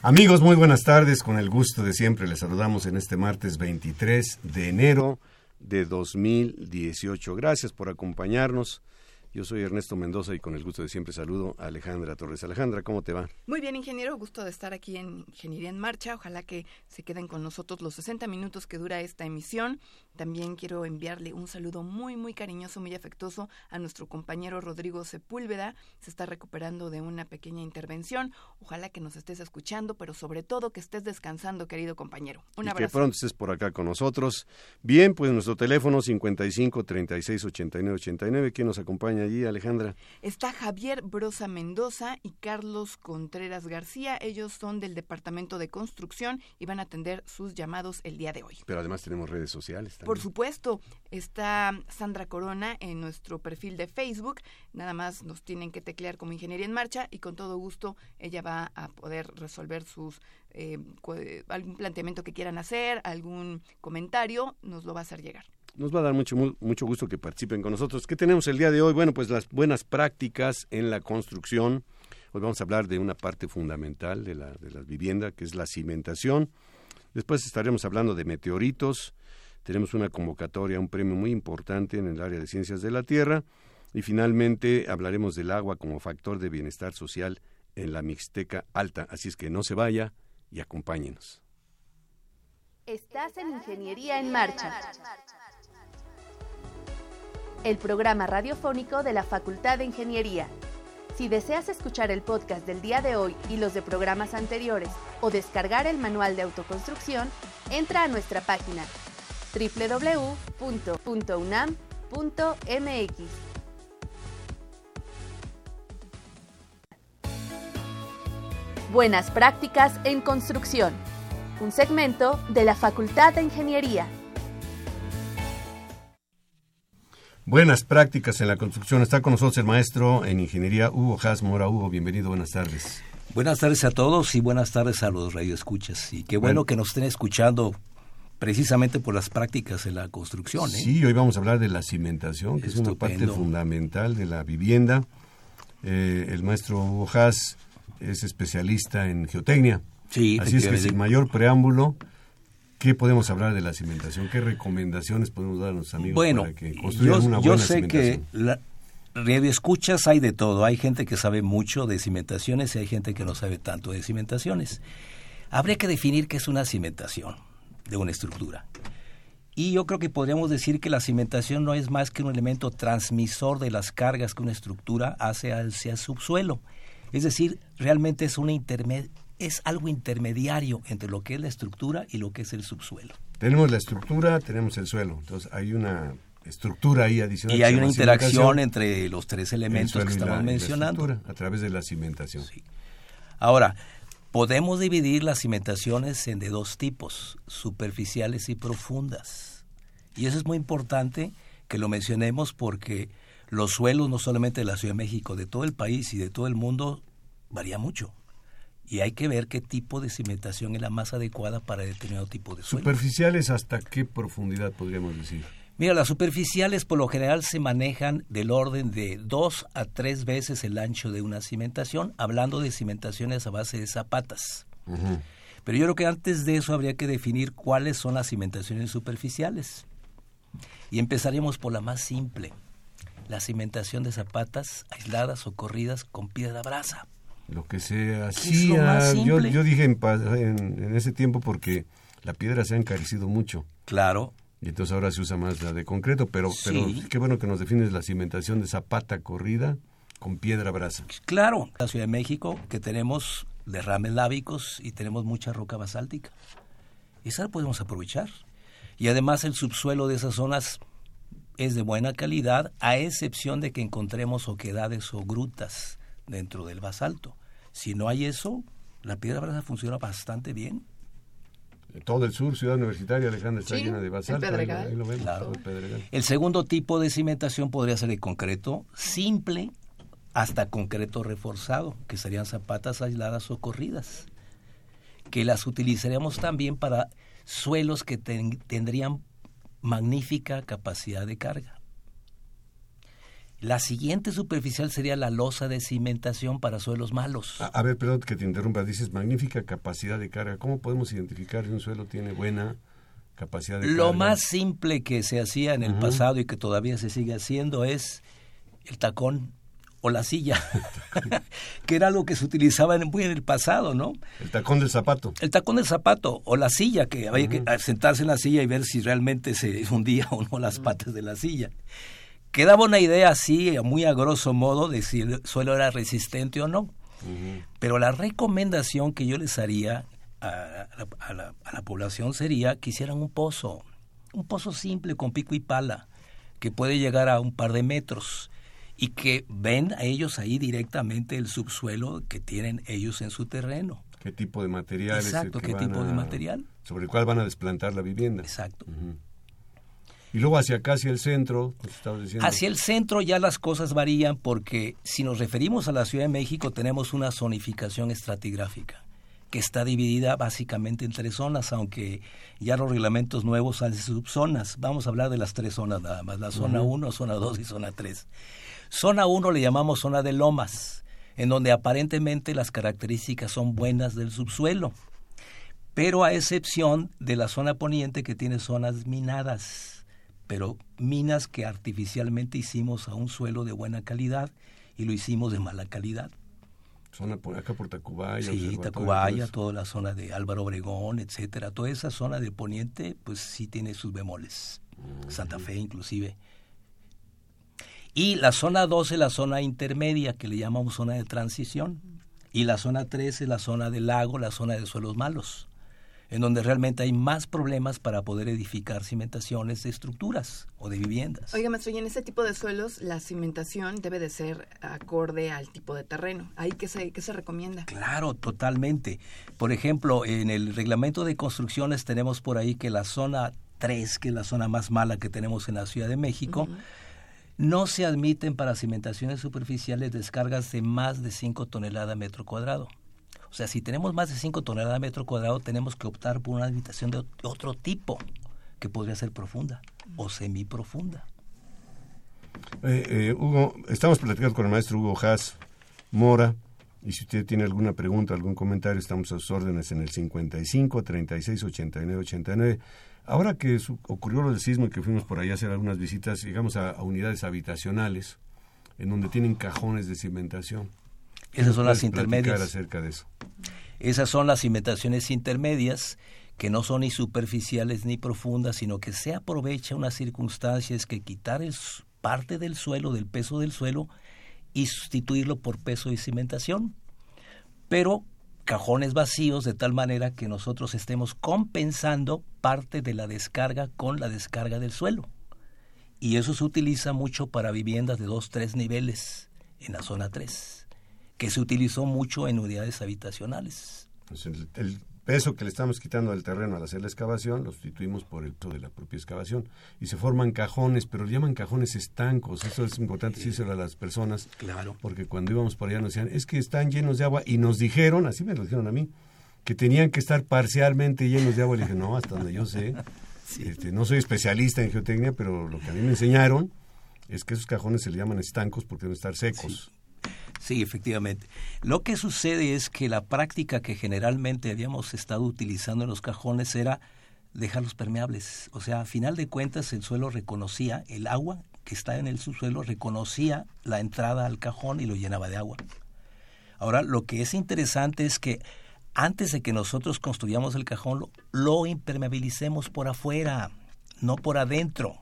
Amigos, muy buenas tardes. Con el gusto de siempre les saludamos en este martes 23 de enero de 2018. Gracias por acompañarnos. Yo soy Ernesto Mendoza y con el gusto de siempre saludo a Alejandra Torres. Alejandra, ¿cómo te va? Muy bien, ingeniero. Gusto de estar aquí en Ingeniería en Marcha. Ojalá que se queden con nosotros los 60 minutos que dura esta emisión. También quiero enviarle un saludo muy, muy cariñoso, muy afectuoso a nuestro compañero Rodrigo Sepúlveda. Se está recuperando de una pequeña intervención. Ojalá que nos estés escuchando, pero sobre todo que estés descansando, querido compañero. Un y abrazo. Que pronto estés por acá con nosotros. Bien, pues nuestro teléfono 55 36 89 89. ¿Quién nos acompaña allí, Alejandra? Está Javier Brosa Mendoza y Carlos Contreras García. Ellos son del Departamento de Construcción y van a atender sus llamados el día de hoy. Pero además tenemos redes sociales. También. Por supuesto, está Sandra Corona en nuestro perfil de Facebook. Nada más nos tienen que teclear como Ingeniería en Marcha y con todo gusto ella va a poder resolver sus eh, algún planteamiento que quieran hacer, algún comentario, nos lo va a hacer llegar. Nos va a dar mucho, mucho gusto que participen con nosotros. ¿Qué tenemos el día de hoy? Bueno, pues las buenas prácticas en la construcción. Hoy vamos a hablar de una parte fundamental de la, de la vivienda, que es la cimentación. Después estaremos hablando de meteoritos, tenemos una convocatoria, un premio muy importante en el área de ciencias de la Tierra y finalmente hablaremos del agua como factor de bienestar social en la Mixteca Alta. Así es que no se vaya y acompáñenos. Estás en Ingeniería en Marcha. El programa radiofónico de la Facultad de Ingeniería. Si deseas escuchar el podcast del día de hoy y los de programas anteriores o descargar el manual de autoconstrucción, entra a nuestra página www.unam.mx. Buenas prácticas en construcción. Un segmento de la Facultad de Ingeniería. Buenas prácticas en la construcción. Está con nosotros el maestro en ingeniería Hugo Has Mora. Hugo, bienvenido, buenas tardes. Buenas tardes a todos y buenas tardes a los radioescuchas. Y qué bueno, bueno. que nos estén escuchando precisamente por las prácticas en la construcción. ¿eh? Sí, hoy vamos a hablar de la cimentación, que Estupendo. es una parte fundamental de la vivienda. Eh, el maestro Hugo Haas es especialista en geotecnia. Sí, Así es que sin mayor preámbulo, ¿qué podemos hablar de la cimentación? ¿Qué recomendaciones podemos dar a los amigos bueno, para que construyan yo, una yo buena sé cimentación? que la, escuchas hay de todo. Hay gente que sabe mucho de cimentaciones y hay gente que no sabe tanto de cimentaciones. Habría que definir qué es una cimentación de una estructura. Y yo creo que podríamos decir que la cimentación no es más que un elemento transmisor de las cargas que una estructura hace hacia el subsuelo. Es decir, realmente es, una interme es algo intermediario entre lo que es la estructura y lo que es el subsuelo. Tenemos la estructura, tenemos el suelo. Entonces hay una estructura ahí adicional. Y hay una interacción entre los tres elementos que estamos mencionando. A través de la cimentación. Sí. Ahora, podemos dividir las cimentaciones en de dos tipos, superficiales y profundas. Y eso es muy importante que lo mencionemos porque los suelos, no solamente de la Ciudad de México, de todo el país y de todo el mundo, varía mucho. Y hay que ver qué tipo de cimentación es la más adecuada para determinado tipo de suelo. ¿Superficiales hasta qué profundidad podríamos decir? Mira, las superficiales por lo general se manejan del orden de dos a tres veces el ancho de una cimentación, hablando de cimentaciones a base de zapatas. Uh -huh. Pero yo creo que antes de eso habría que definir cuáles son las cimentaciones superficiales. Y empezaríamos por la más simple, la cimentación de zapatas aisladas o corridas con piedra brasa. Lo que se hacía, yo, yo, dije en, en, ese tiempo porque la piedra se ha encarecido mucho. Claro. Y entonces ahora se usa más la de concreto, pero, pero qué bueno que nos defines la cimentación de zapata corrida con piedra brasa. Claro, la Ciudad de México que tenemos derrames lábicos y tenemos mucha roca basáltica. Esa la podemos aprovechar. Y además el subsuelo de esas zonas es de buena calidad, a excepción de que encontremos oquedades o grutas dentro del basalto. Si no hay eso, la piedra brasa funciona bastante bien. Todo el sur, ciudad universitaria, Alejandra, está llena de basalto. El, el segundo tipo de cimentación podría ser el concreto simple hasta concreto reforzado, que serían zapatas aisladas o corridas, que las utilizaríamos también para suelos que tendrían magnífica capacidad de carga. La siguiente superficial sería la losa de cimentación para suelos malos. A, ver, perdón que te interrumpa, dices magnífica capacidad de carga. ¿Cómo podemos identificar si un suelo tiene buena capacidad de carga? Lo más simple que se hacía en el pasado y que todavía se sigue haciendo es el tacón o la silla, que era algo que se utilizaba en, muy en el pasado, ¿no? El tacón del zapato. El tacón del zapato o la silla, que había que sentarse en la silla y ver si realmente se hundía o no las patas de la silla. Quedaba una idea así, muy a grosso modo, de si el suelo era resistente o no. Pero la recomendación que yo les haría a, la, a la población sería que hicieran un pozo, un pozo simple con pico y pala, que puede llegar a un par de metros y que ven a ellos ahí directamente el subsuelo que tienen ellos en su terreno. ¿Qué tipo de material? Exacto, ¿qué tipo de material? Sobre el cual van a desplantar la vivienda. Exacto. Y luego hacia acá, hacia el centro, diciendo. Hacia el centro ya las cosas varían porque si nos referimos a la Ciudad de México tenemos una zonificación estratigráfica que está dividida básicamente en tres zonas, aunque ya los reglamentos nuevos hacen subzonas. Vamos a hablar de las tres zonas nada más, la zona 1, zona 2 y zona 3. Zona 1 le llamamos zona de lomas, en donde aparentemente las características son buenas del subsuelo, pero a excepción de la zona poniente que tiene zonas minadas, pero minas que artificialmente hicimos a un suelo de buena calidad y lo hicimos de mala calidad. Zona por acá por Tacubaya. Sí, Tacubaya, toda la zona de Álvaro Obregón, etcétera. Toda esa zona de poniente, pues sí tiene sus bemoles. Santa Fe inclusive. Y la zona 2 es la zona intermedia, que le llamamos zona de transición. Y la zona 3 es la zona del lago, la zona de suelos malos, en donde realmente hay más problemas para poder edificar cimentaciones de estructuras o de viviendas. Oiga, maestro, y en ese tipo de suelos la cimentación debe de ser acorde al tipo de terreno. ¿Ahí qué se, qué se recomienda? Claro, totalmente. Por ejemplo, en el reglamento de construcciones tenemos por ahí que la zona 3, que es la zona más mala que tenemos en la Ciudad de México, no se admiten para cimentaciones superficiales descargas de más de 5 toneladas metro cuadrado. O sea, si tenemos más de 5 toneladas metro cuadrado, tenemos que optar por una habitación de otro tipo, que podría ser profunda o semiprofunda. Eh, eh, Hugo, estamos platicando con el maestro Hugo Haas Mora. Y si usted tiene alguna pregunta, algún comentario, estamos a sus órdenes en el 55 36 89 89. Ahora que ocurrió lo del sismo y que fuimos por ahí a hacer algunas visitas, llegamos a, unidades habitacionales en donde tienen cajones de cimentación. Esas son las intermedias. acerca de eso? Esas son las cimentaciones intermedias que no son ni superficiales ni profundas, sino que se aprovecha una circunstancia es que quitar el, parte del suelo, del peso del suelo, y sustituirlo por peso y cimentación. Pero cajones vacíos de tal manera que nosotros estemos compensando parte de la descarga con la descarga del suelo. Y eso se utiliza mucho para viviendas de dos, tres niveles en la zona 3, que se utilizó mucho en unidades habitacionales. Pues el, peso que le estamos quitando al terreno al hacer la excavación lo sustituimos por el peso de la propia excavación y se forman cajones, pero le llaman cajones estancos. Eso es importante decírselo a las personas. Claro. Porque cuando íbamos por allá nos decían, es que están llenos de agua y nos dijeron, así me lo dijeron a mí, que tenían que estar parcialmente llenos de agua. Le dije, no, hasta donde yo sé. Este, no soy especialista en geotecnia, pero lo que a mí me enseñaron es que esos cajones se le llaman estancos porque deben estar secos. Sí, efectivamente. Lo que sucede es que la práctica que generalmente habíamos estado utilizando en los cajones era dejarlos permeables. O sea, a final de cuentas el suelo reconocía, el agua que está en el subsuelo reconocía la entrada al cajón y lo llenaba de agua. Ahora, lo que es interesante es que antes de que nosotros construyamos el cajón, lo, lo impermeabilicemos por afuera, no por adentro,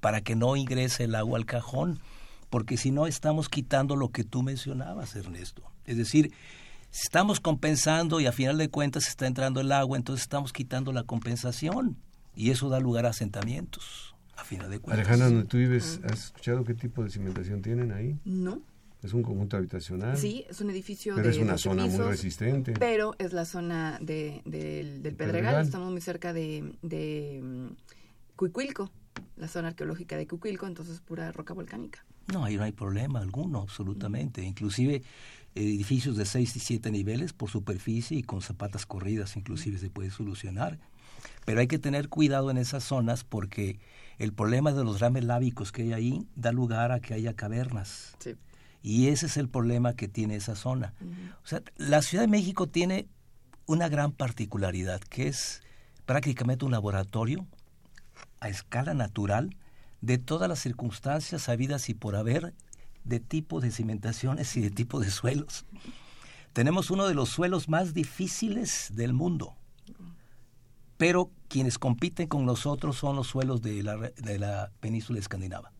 para que no ingrese el agua al cajón, porque si no estamos quitando lo que tú mencionabas, Ernesto. Es decir, estamos compensando y a final de cuentas está entrando el agua, entonces estamos quitando la compensación y eso da lugar a asentamientos, a final de cuentas. Alejandra, donde tú vives, ¿has escuchado qué tipo de cimentación tienen ahí? No. Es un conjunto habitacional. Sí, es un edificio pero de es una 12 zona muy resistente. Pero es la zona de, del, del Pedregal. Pedregal. Estamos muy cerca de, de mm, Cuicuilco, la zona arqueológica de Cuicuilco, entonces pura roca volcánica. No, ahí no hay problema alguno, absolutamente. Inclusive edificios de seis y siete niveles por superficie y con zapatas corridas inclusive se puede solucionar. Pero hay que tener cuidado en esas zonas porque el problema de los rames lábicos que hay ahí da lugar a que haya cavernas. Sí. Y ese es el problema que tiene esa zona. O sea, la Ciudad de México tiene una gran particularidad, que es prácticamente un laboratorio a escala natural de todas las circunstancias habidas y por haber de tipo de cimentaciones y de tipo de suelos. Tenemos uno de los suelos más difíciles del mundo, pero quienes compiten con nosotros son los suelos de la, de la península escandinava.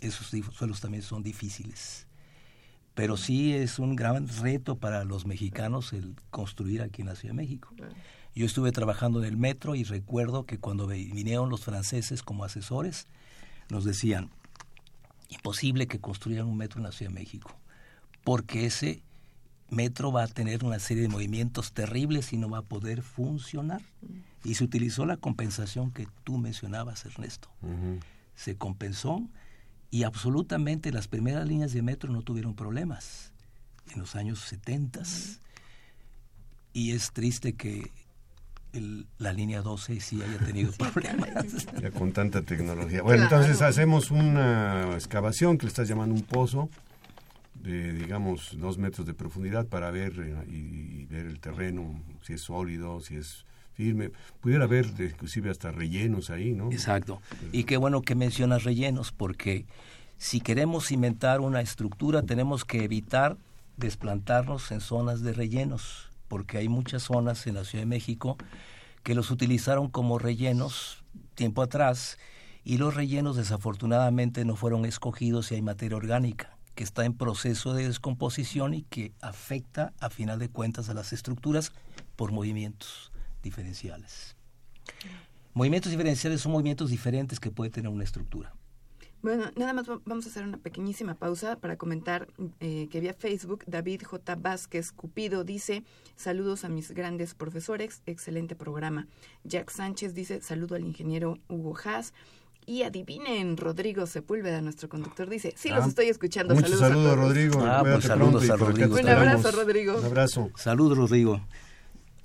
Esos suelos también son difíciles. Pero sí es un gran reto para los mexicanos el construir aquí en la Ciudad de México. Yo estuve trabajando en el metro y recuerdo que cuando vinieron los franceses como asesores, nos decían, imposible que construyan un metro en la Ciudad de México, porque ese metro va a tener una serie de movimientos terribles y no va a poder funcionar. Y se utilizó la compensación que tú mencionabas, Ernesto. Se compensó y absolutamente las primeras líneas de metro no tuvieron problemas en los años 70. Y es triste que el- la línea 12 sí haya tenido problemas. Ya con tanta tecnología. Bueno, Claro. entonces hacemos una excavación que le estás llamando un pozo de, digamos, dos metros de profundidad para ver eh, y, y ver el terreno, si es sólido, si es firme. Pudiera haber inclusive hasta rellenos ahí, ¿no? Exacto. Y qué bueno que mencionas rellenos, porque si queremos cimentar una estructura, tenemos que evitar desplantarnos en zonas de rellenos, porque hay muchas zonas en la Ciudad de México que los utilizaron como rellenos tiempo atrás, y los rellenos desafortunadamente no fueron escogidos y hay materia orgánica que está en proceso de descomposición y que afecta a final de cuentas a las estructuras por movimientos diferenciales. Movimientos diferenciales son movimientos diferentes que puede tener una estructura. Bueno, nada más va- vamos a hacer una pequeñísima pausa para comentar eh, que vía Facebook David J. Vázquez Cupido dice saludos a mis grandes profesores, excelente programa. Jack Sánchez dice saludo al ingeniero Hugo Haas. Y adivinen, Rodrigo Sepúlveda, nuestro conductor, dice, sí, los Ah, estoy escuchando. Muchos saludos, saludos, a todos". Rodrigo. Ah, pues saludos a Rodrigo. Un abrazo, Rodrigo. Un abrazo. Salud, Rodrigo.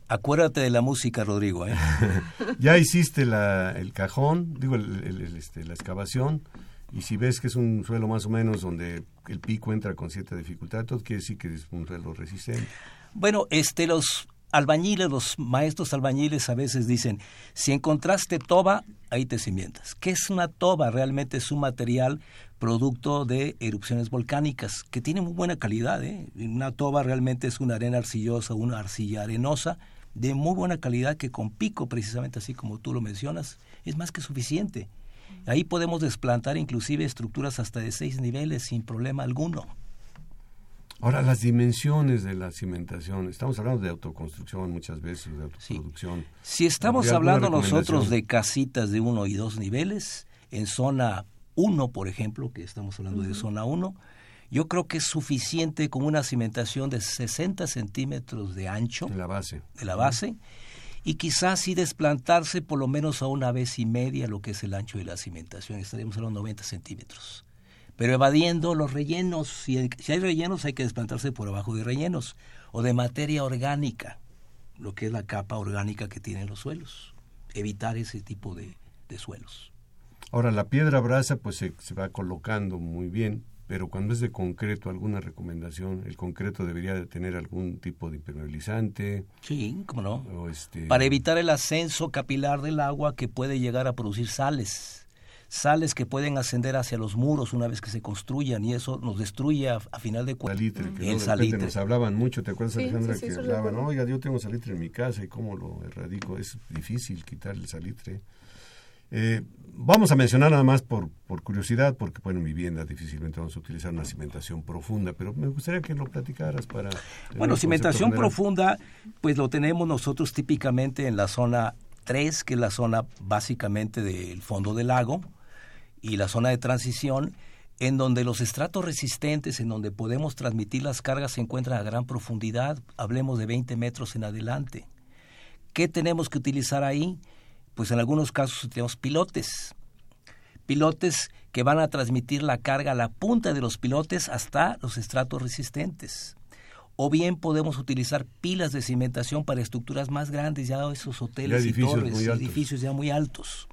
Acuérdate de la música, Rodrigo. ¿eh? Ya hiciste la, el cajón, digo, el- el- el, este, la excavación, y si ves que es un suelo más o menos donde el pico entra con cierta dificultad, todo quiere decir que es un suelo resistente. Bueno, este, los albañiles, los maestros albañiles a veces dicen, si encontraste toba, ahí te cimientas. ¿Qué es una toba? Realmente es un material producto de erupciones volcánicas, que tiene muy buena calidad. ¿eh? Una toba realmente es una arena arcillosa, una arcilla arenosa, de muy buena calidad, que con pico, precisamente así como tú lo mencionas, es más que suficiente. Ahí podemos desplantar inclusive estructuras hasta de seis niveles sin problema alguno. Ahora, las dimensiones de la cimentación, estamos hablando de autoconstrucción muchas veces, de autoproducción. Si estamos ¿Habría alguna hablando nosotros de casitas de uno y dos niveles, en zona 1, por ejemplo, que estamos hablando de zona 1, yo creo que es suficiente con una cimentación de 60 centímetros de ancho. En la base. de la base y quizás sí desplantarse por lo menos a una vez y media lo que es el ancho de la cimentación, estaríamos hablando de 90 centímetros. Pero evadiendo los rellenos, si hay, rellenos hay que desplantarse por abajo de rellenos o de materia orgánica, lo que es la capa orgánica que tienen los suelos, evitar ese tipo de, de suelos. Ahora, la piedra brasa pues se va colocando muy bien, pero cuando es de concreto, alguna recomendación, el concreto debería de tener algún tipo de impermeabilizante. Sí, cómo no. O este... Para evitar el ascenso capilar del agua que puede llegar a producir sales. Sales que pueden ascender hacia los muros una vez que se construyan y eso nos destruye a, final de cuentas. Salitre, que el salitre. nos hablaban mucho, ¿te acuerdas Alejandra? que hablaban, oiga, yo tengo salitre en mi casa y cómo lo erradico. Es difícil quitar el salitre. Eh, vamos a mencionar nada más por, por curiosidad, porque bueno, en vivienda difícilmente vamos a utilizar una cimentación profunda, pero me gustaría que lo platicaras para... Bueno, cimentación profunda, pues lo tenemos nosotros típicamente en la zona 3, que es la zona básicamente del fondo del lago, y la zona de transición, en donde los estratos resistentes, en donde podemos transmitir las cargas, se encuentran a gran profundidad, hablemos de 20 metros en adelante. ¿Qué tenemos que utilizar ahí? Pues en algunos casos tenemos pilotes. Pilotes que van a transmitir la carga a la punta de los pilotes hasta los estratos resistentes. O bien podemos utilizar pilas de cimentación para estructuras más grandes, ya esos hoteles y torres, edificios ya muy altos.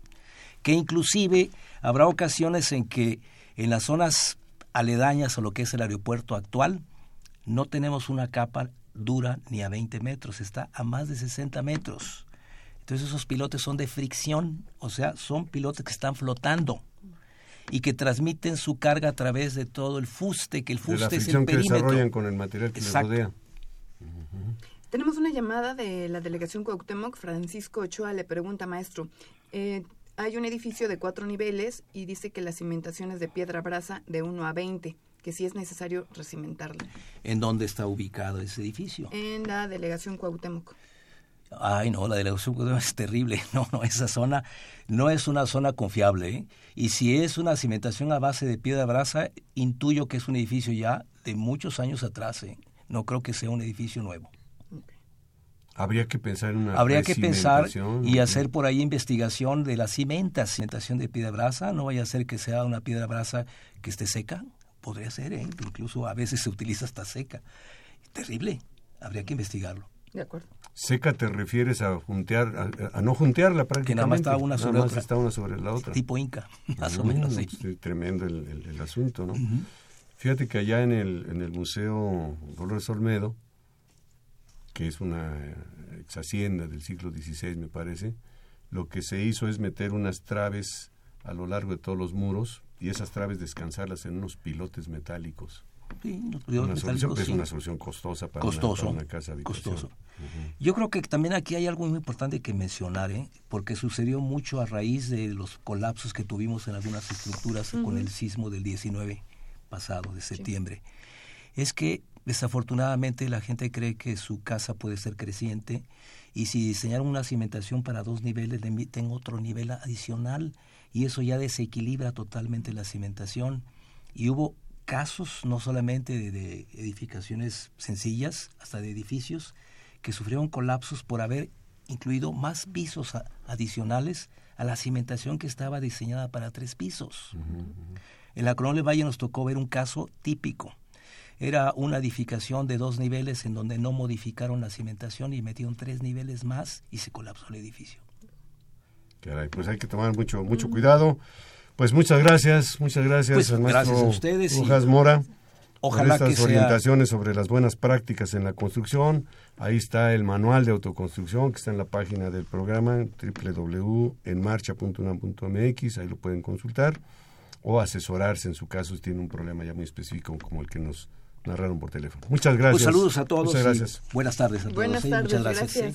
Que inclusive habrá ocasiones en que en las zonas aledañas a lo que es el aeropuerto actual, no tenemos una capa dura ni a 20 metros, está a más de 60 metros. Entonces esos pilotes son de fricción, o sea, son pilotes que están flotando y que transmiten su carga a través de todo el fuste, que el fuste es el que desarrollan con el material que les rodea. Tenemos una llamada de la delegación Cuauhtémoc, Francisco Ochoa le pregunta, maestro, eh, hay un edificio de cuatro niveles y dice que la cimentación es de piedra brasa de 1 a 20, que si es necesario recimentarla. ¿En dónde está ubicado ese edificio? En la delegación Cuauhtémoc. Ay, no, la delegación es terrible. No, no, esa zona no es una zona confiable. ¿eh? Y si es una cimentación a base de piedra brasa, intuyo que es un edificio ya de muchos años atrás. ¿eh? No creo que sea un edificio nuevo. Habría que pensar en una Habría que pensar y hacer por ahí investigación de la cimenta, cimentación de piedra brasa. No vaya a ser que sea una piedra brasa que esté seca. Podría ser, ¿eh? incluso a veces se utiliza hasta seca. Terrible. Habría que investigarlo. De acuerdo. Seca te refieres a juntear, a, no juntearla prácticamente. Que nada más está una sobre otra. está una sobre la otra. Tipo Inca, más o menos. Sí. tremendo el, asunto, ¿no? Fíjate que allá en el, en el Museo Dolores Olmedo, que es una ex hacienda del siglo XVI, me parece, lo que se hizo es meter unas traves a lo largo de todos los muros y esas traves descansarlas en unos pilotes metálicos. Sí, una solución, es una solución costosa para, una, casa Costoso. Yo creo que también aquí hay algo muy importante que mencionar, ¿eh? porque sucedió mucho a raíz de los colapsos que tuvimos en algunas estructuras con el sismo del 19 pasado, de septiembre. Es que desafortunadamente la gente cree que su casa puede ser creciente y si diseñaron una cimentación para dos niveles le emiten otro nivel adicional y eso ya desequilibra totalmente la cimentación. Y hubo casos no solamente de, edificaciones sencillas, hasta de edificios, que sufrieron colapsos por haber incluido más pisos adicionales a la cimentación que estaba diseñada para tres pisos. En la Coronel Valle nos tocó ver un caso típico. Era una edificación de dos niveles en donde no modificaron la cimentación y metieron tres niveles más y se colapsó el edificio. pues hay que tomar mucho, mucho cuidado. Pues muchas gracias, muchas gracias pues, gracias a ustedes Mora. Ojalá por estas orientaciones sobre las buenas prácticas en la construcción. Ahí está el manual de autoconstrucción que está en la página del programa www.enmarcha.unam.mx, ahí lo pueden consultar o asesorarse en su caso si tiene un problema ya muy específico como el que nos narraron por teléfono. Muchas gracias. Pues saludos a todos. Muchas gracias. Buenas tardes a todos. Buenas tardes, Muchas gracias.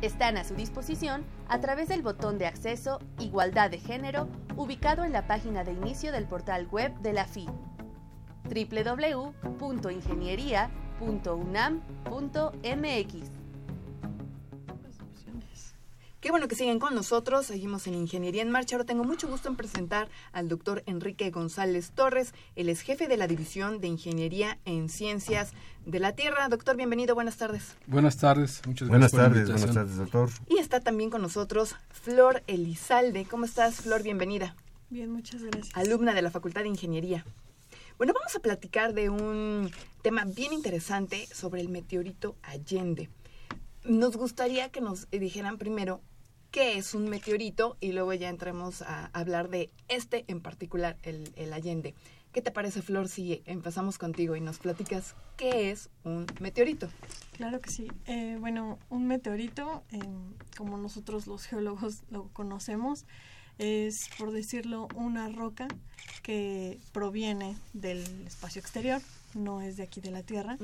Están a su disposición a través del botón de acceso Igualdad de Género ubicado en la página de inicio del portal web de la FI www.ingeniería.unam.mx. Qué bueno que siguen con nosotros. Seguimos en Ingeniería en Marcha. Ahora tengo mucho gusto en presentar al doctor Enrique González Torres. Él es jefe de la División de Ingeniería en Ciencias de la Tierra. Doctor, bienvenido. Buenas tardes. Buenas tardes. Muchas Buenas gracias. tardes, buenas tardes, doctor. Y está también con nosotros Flor Elizalde. ¿Cómo estás, Flor? Bienvenida. Bien, muchas gracias. Alumna de la Facultad de Ingeniería. Bueno, vamos a platicar de un tema bien interesante sobre el meteorito Allende. Nos gustaría que nos dijeran primero qué es un meteorito y luego ya entremos a hablar de este en particular, el, el Allende. ¿Qué te parece, Flor, si empezamos contigo y nos platicas qué es un meteorito? Claro que sí. Eh, bueno, un meteorito, eh, como nosotros los geólogos lo conocemos, es, por decirlo, una roca que proviene del espacio exterior, no es de aquí de la Tierra.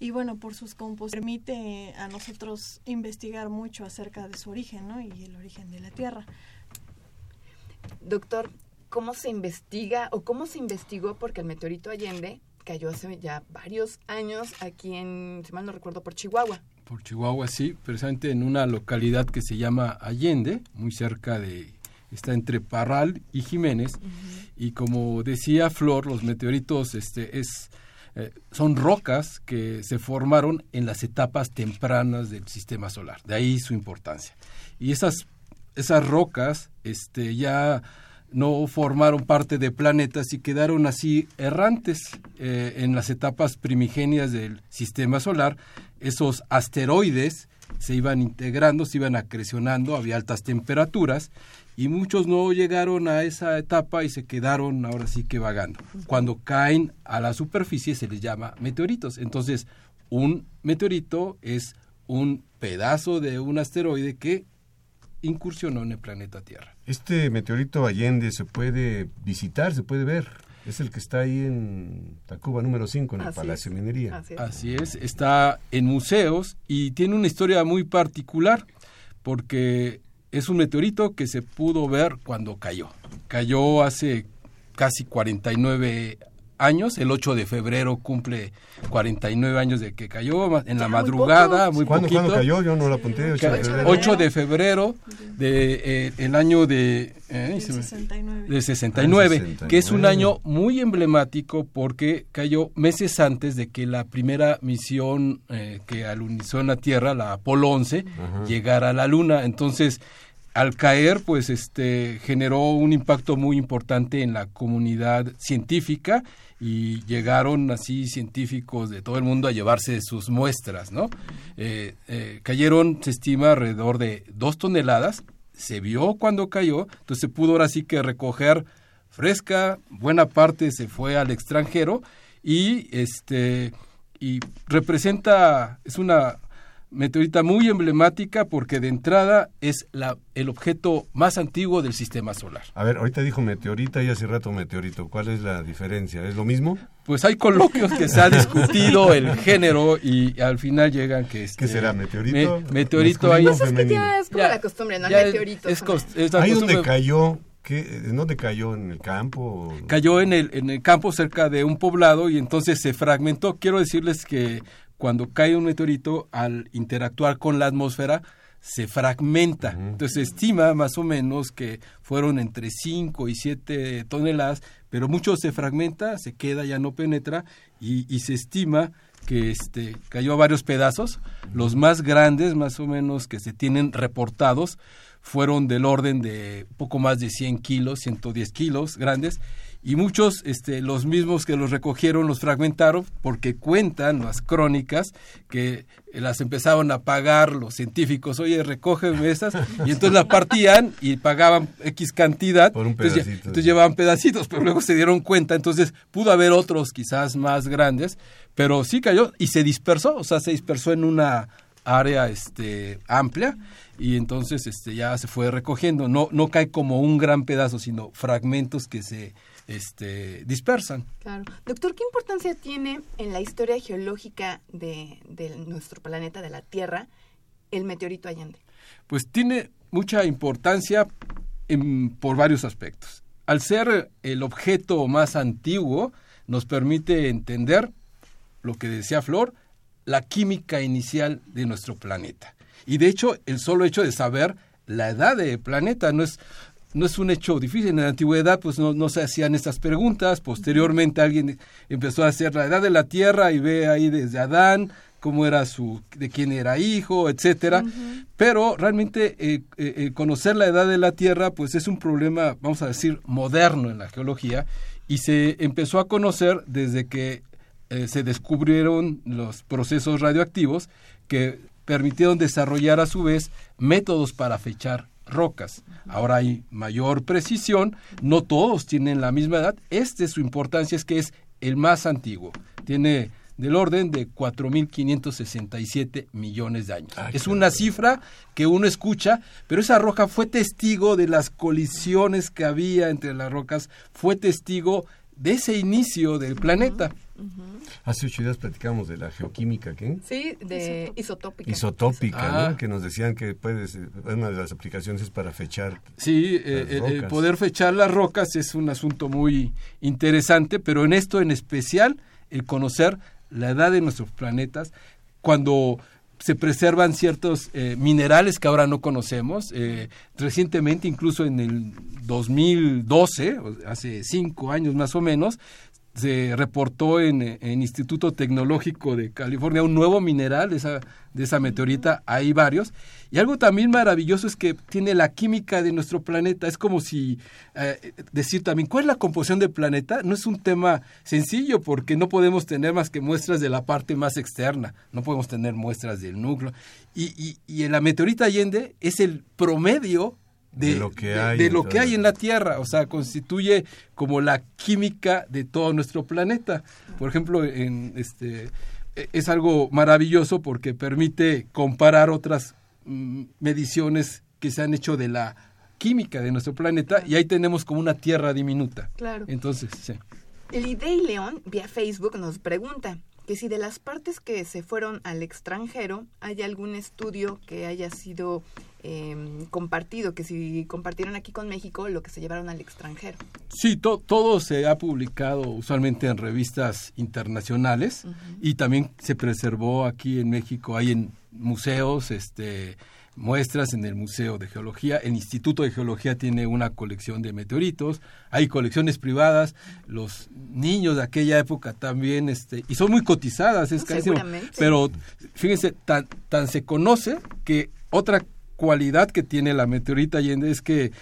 Y bueno, por sus composiciones permite a nosotros investigar mucho acerca de su origen ¿no? y el origen de la Tierra. Doctor, ¿cómo se investiga o cómo se investigó? Porque el meteorito Allende cayó hace ya varios años aquí en, si mal no recuerdo, por Chihuahua. Por Chihuahua, sí, precisamente en una localidad que se llama Allende, muy cerca de, está entre Parral y Jiménez. Y como decía Flor, los meteoritos este, es, eh, son rocas que se formaron en las etapas tempranas del sistema solar, de ahí su importancia. Y esas, esas rocas este, ya no formaron parte de planetas y quedaron así errantes eh, en las etapas primigenias del sistema solar. Esos asteroides se iban integrando, se iban acrecionando, había altas temperaturas y muchos no llegaron a esa etapa y se quedaron ahora sí que vagando. Cuando caen a la superficie se les llama meteoritos. Entonces, un meteorito es un pedazo de un asteroide que incursionó en el planeta Tierra. Este meteorito Allende se puede visitar, se puede ver. Es el que está ahí en Tacuba número 5, en el Así Palacio es. de Minería. Así es. Así es, está en museos y tiene una historia muy particular porque es un meteorito que se pudo ver cuando cayó. Cayó hace casi 49 años, el 8 de febrero cumple 49 años de que cayó, en la madrugada, muy ¿Cuándo, poquito. ¿Cuándo cayó? Yo no lo apunté. ocho de Ca- febrero. 8 de febrero de eh, el año de eh, Del se me- 69. de 69, Ah, 69. que es un año muy emblemático porque cayó meses antes de que la primera misión eh, que alunizó en la Tierra, la Apolo 11, Ajá. llegara a la Luna. Entonces, al caer, pues este generó un impacto muy importante en la comunidad científica y llegaron así científicos de todo el mundo a llevarse sus muestras, ¿no? Eh, eh, cayeron, se estima, alrededor de dos toneladas. Se vio cuando cayó, entonces se pudo ahora sí que recoger fresca, buena parte se fue al extranjero y este y representa es una meteorita muy emblemática porque de entrada es la, el objeto más antiguo del sistema solar. A ver, ahorita dijo meteorita y hace rato meteorito. ¿Cuál es la diferencia? ¿Es lo mismo? Pues hay coloquios que se ha discutido el género y al final llegan que este, ¿Qué será, meteorito? me- meteorito ahí Pues es que ya es como Ya- la costumbre, ¿no? Es- meteorito. es es la Ahí donde cayó, ¿qué, ¿en dónde cayó? ¿En el campo? cayó en el, en el campo cerca de un poblado y entonces se fragmentó. Quiero decirles que cuando cae un meteorito, al interactuar con la atmósfera, se fragmenta. Entonces se estima más o menos que fueron entre 5 y 7 toneladas, pero mucho se fragmenta, se queda, ya no penetra y, y se estima que este cayó a varios pedazos. Los más grandes, más o menos, que se tienen reportados, fueron del orden de poco más de 100 kilos, 110 kilos grandes, y muchos, este, los mismos que los recogieron, los fragmentaron, porque cuentan las crónicas que las empezaron a pagar los científicos, oye, recógeme estas, y entonces la partían y pagaban X cantidad, Por un entonces, entonces llevaban pedacitos, pero luego se dieron cuenta, entonces pudo haber otros quizás más grandes, pero sí cayó y se dispersó, o sea, se dispersó en una área este amplia. Y entonces este ya se fue recogiendo. No no cae como un gran pedazo sino fragmentos que se este dispersan Claro. Doctor, ¿qué importancia tiene en la historia geológica de, de nuestro planeta, de la Tierra, el meteorito Allende? pues tiene mucha importancia por varios aspectos. Al ser el objeto más antiguo, nos permite entender lo que decía Flor, la química inicial de nuestro planeta. Y de hecho, el solo hecho de saber la edad del planeta no es, no es un hecho difícil. En la antigüedad, pues no, no, se hacían estas preguntas. Posteriormente, alguien empezó a hacer la edad de la Tierra y ve ahí desde Adán cómo era su, de quién era hijo, etcétera. Pero realmente eh, eh, eh, conocer la edad de la Tierra, pues es un problema, vamos a decir, moderno en la geología y se empezó a conocer desde que se descubrieron los procesos radioactivos que permitieron desarrollar a su vez métodos para fechar rocas. Ahora hay mayor precisión, no todos tienen la misma edad. Este su importancia es que es el más antiguo. Tiene del orden de 4.567 millones de años. es una cifra que uno escucha, pero esa roca fue testigo de las colisiones que había entre las rocas, fue testigo de ese inicio del planeta. Hace ocho días platicamos de la geoquímica, ¿qué? Sí, de isotópica. Isotópica, ¿no? Que nos decían que puedes, una de las aplicaciones es para fechar. Sí, eh, eh poder fechar las rocas es un asunto muy interesante, pero en esto en especial, el conocer la edad de nuestros planetas, cuando se preservan ciertos eh, minerales que ahora no conocemos. Eh, recientemente, incluso en el 2012, hace cinco años más o menos, se reportó en, el Instituto Tecnológico de California un nuevo mineral de esa, de esa meteorita, hay varios. Y algo también maravilloso es que tiene la química de nuestro planeta. Es como si eh, decir también, ¿cuál es la composición del planeta? No es un tema sencillo porque no podemos tener más que muestras de la parte más externa, no podemos tener muestras del núcleo. Y, y, y en la meteorita Allende es el promedio de, lo que, hay, de, lo que hay en la Tierra, o sea, constituye como la química de todo nuestro planeta. Por ejemplo, en este e, es algo maravilloso porque permite comparar otras mm, mediciones que se han hecho de la química de nuestro planeta y ahí tenemos como una Tierra diminuta. Claro. Entonces, sí. El Idei León vía Facebook nos pregunta que si de las partes que se fueron al extranjero hay algún estudio que haya sido Em, compartido, que si compartieron aquí con México lo que se llevaron al extranjero. Sí, todo se ha publicado usualmente en revistas internacionales y también se preservó aquí en México, hay en museos, este muestras en el Museo de Geología. El Instituto de Geología tiene una colección de meteoritos, hay colecciones privadas, los niños de aquella época también, este, y son muy cotizadas, es carísimo. Pero fíjense, tan, tan se conoce que otra cualidad que tiene la meteorita Allende es que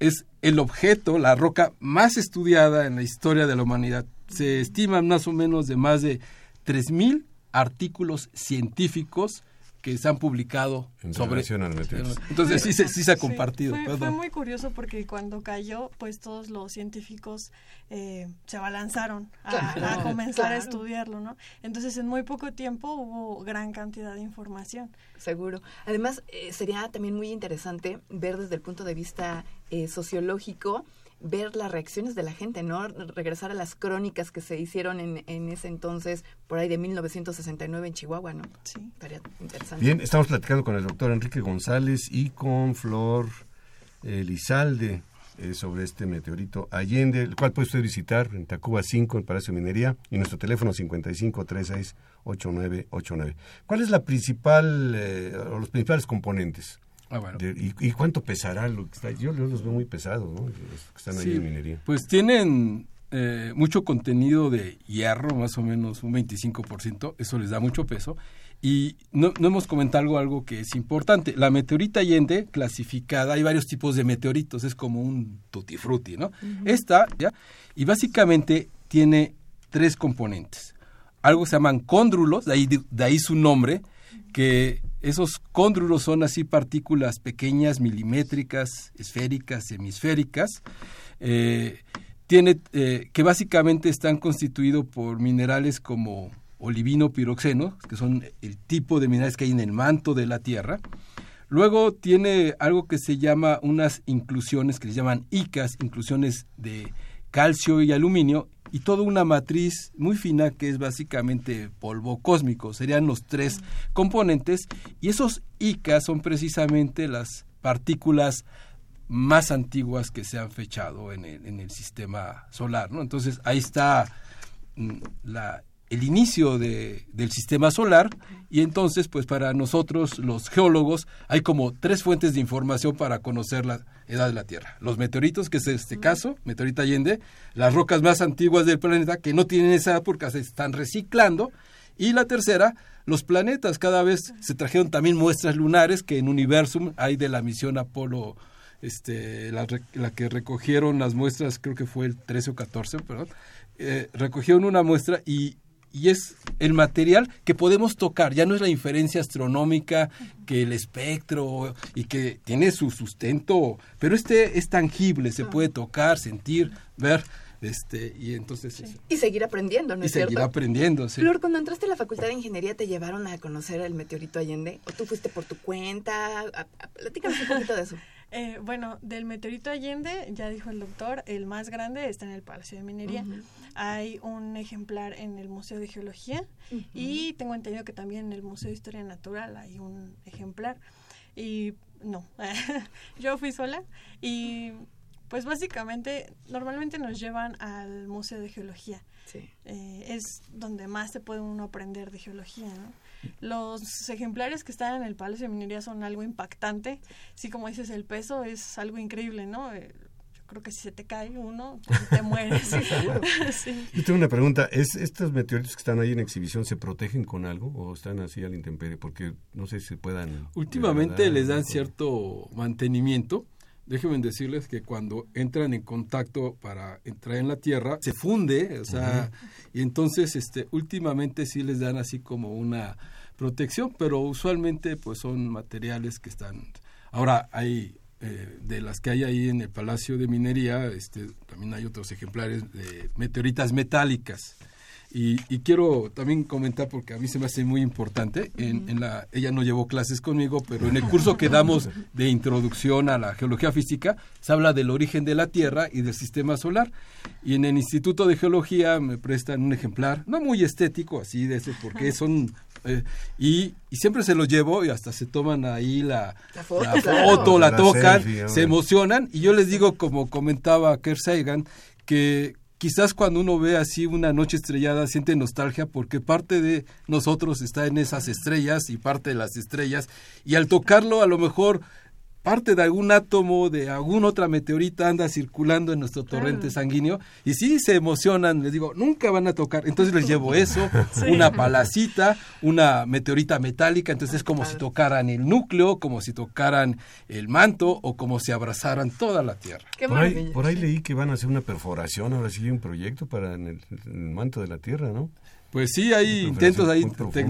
es el objeto, la roca más estudiada en la historia de la humanidad. Se estiman más o menos de más de 3.000 artículos científicos que se han publicado sobre entonces sí, se, sí se ha compartido fue, muy curioso porque cuando cayó pues todos los científicos eh, se abalanzaron a, comenzar a estudiarlo no entonces en muy poco tiempo hubo gran cantidad de información. Seguro. Además eh, sería también muy interesante ver desde el punto de vista eh, sociológico ver las reacciones de la gente, ¿no? Regresar a las crónicas que se hicieron en, en ese entonces, por ahí de 1969 en Chihuahua, ¿no? Sí. Estaría interesante. Bien, estamos platicando con el doctor Enrique González y con Flor Elizalde eh, sobre este meteorito Allende, el cual puede usted visitar en Tacuba 5, en Palacio de Minería, y nuestro teléfono 55368989. ¿Cuál es la principal, eh, o los principales componentes? Ah, bueno. y, cuánto pesará lo que está? Yo, los veo muy pesados, ¿no? Los que están ahí en minería. Pues tienen eh, mucho contenido de hierro, más o menos un 25%, eso les da mucho peso. Y no, hemos comentado algo, algo que es importante. La meteorita Allende, clasificada, hay varios tipos de meteoritos, es como un tutti frutti, ¿no? Esta, ¿ya? Y básicamente tiene tres componentes. Algo se llaman cóndrulos, de ahí, de ahí su nombre, que esos cóndrulos son así partículas pequeñas, milimétricas, esféricas, hemisféricas, eh, tiene, eh, que básicamente están constituidos por minerales como olivino piroxeno, que son el tipo de minerales que hay en el manto de la Tierra. Luego tiene algo que se llama unas inclusiones que se llaman ICAS, inclusiones de calcio y aluminio, y toda una matriz muy fina que es básicamente polvo cósmico. Serían los tres componentes y esos ICA son precisamente las partículas más antiguas que se han fechado en el, en el sistema solar. ¿no? Entonces ahí está mm, la, el inicio de, del sistema solar y entonces pues para nosotros los geólogos hay como tres fuentes de información para conocer la edad de la Tierra. Los meteoritos, que es este caso, meteorita Allende, las rocas más antiguas del planeta que no tienen esa edad porque se están reciclando y la tercera, los planetas. Cada vez se trajeron también muestras lunares que en Universum hay de la misión Apolo este, la, la, que recogieron las muestras, creo que fue el 13 o 14, perdón, eh, recogieron una muestra y, y es el material que podemos tocar, ya no es la inferencia astronómica que el espectro y que tiene su sustento, pero este es tangible, se puede tocar, sentir, ver. Este, y entonces sí. y seguir aprendiendo, ¿no y seguir aprendiendo, sí. Flor, cuando entraste a la Facultad de Ingeniería, ¿te llevaron a conocer el meteorito Allende? ¿O tú fuiste por tu cuenta? Platícanos un poquito de eso. Eh, bueno, del meteorito Allende, ya dijo el doctor, el más grande está en el Palacio de Minería. Uh -huh. Hay un ejemplar en el Museo de Geología uh -huh. y tengo entendido que también en el Museo de Historia Natural hay un ejemplar. Y no, yo fui sola y pues básicamente normalmente nos llevan al Museo de Geología. Sí. Eh, es donde más se puede uno aprender de geología, ¿no? Los ejemplares que están en el Palacio de Minería son algo impactante. Sí, como dices, el peso es algo increíble, ¿no? Eh, yo creo que si se te cae uno, pues te mueres. sí. Yo tengo una pregunta. ¿Es, ¿Estos meteoritos que están ahí en exhibición se protegen con algo o están así al intemperie? Porque no sé si se puedan... Últimamente les dan cierto mantenimiento déjenme decirles que cuando entran en contacto para entrar en la tierra se funde, o sea, uh -huh. y entonces este últimamente sí les dan así como una protección, pero usualmente pues son materiales que están ahora hay eh, de las que hay ahí en el Palacio de Minería, este también hay otros ejemplares de meteoritas metálicas. Y, y, quiero también comentar, porque a mí se me hace muy importante, en, en, la, ella no llevó clases conmigo, pero en el curso que damos de introducción a la geología física, se habla del origen de la Tierra y del sistema solar. Y en el Instituto de Geología me prestan un ejemplar, no muy estético, así de ese, porque son... Eh, y, y, siempre se los llevo y hasta se toman ahí la, la foto, la, foto, la, la tocan, selfie, se emocionan. Y yo les digo, como comentaba Kerr Sagan, que quizás cuando uno ve así una noche estrellada siente nostalgia porque parte de nosotros está en esas estrellas y parte de las estrellas. Y al tocarlo a lo mejor parte de algún átomo de alguna otra meteorita anda circulando en nuestro torrente sanguíneo y sí se emocionan, les digo, nunca van a tocar, entonces les llevo eso, sí. una palacita, una meteorita metálica, entonces es como si tocaran el núcleo, como si tocaran el manto o como si abrazaran toda la Tierra. por, ahí, por ahí leí que van a hacer una perforación, ahora sí hay un proyecto para en el, en el manto de la Tierra, ¿no? Pues sí, hay intentos ahí,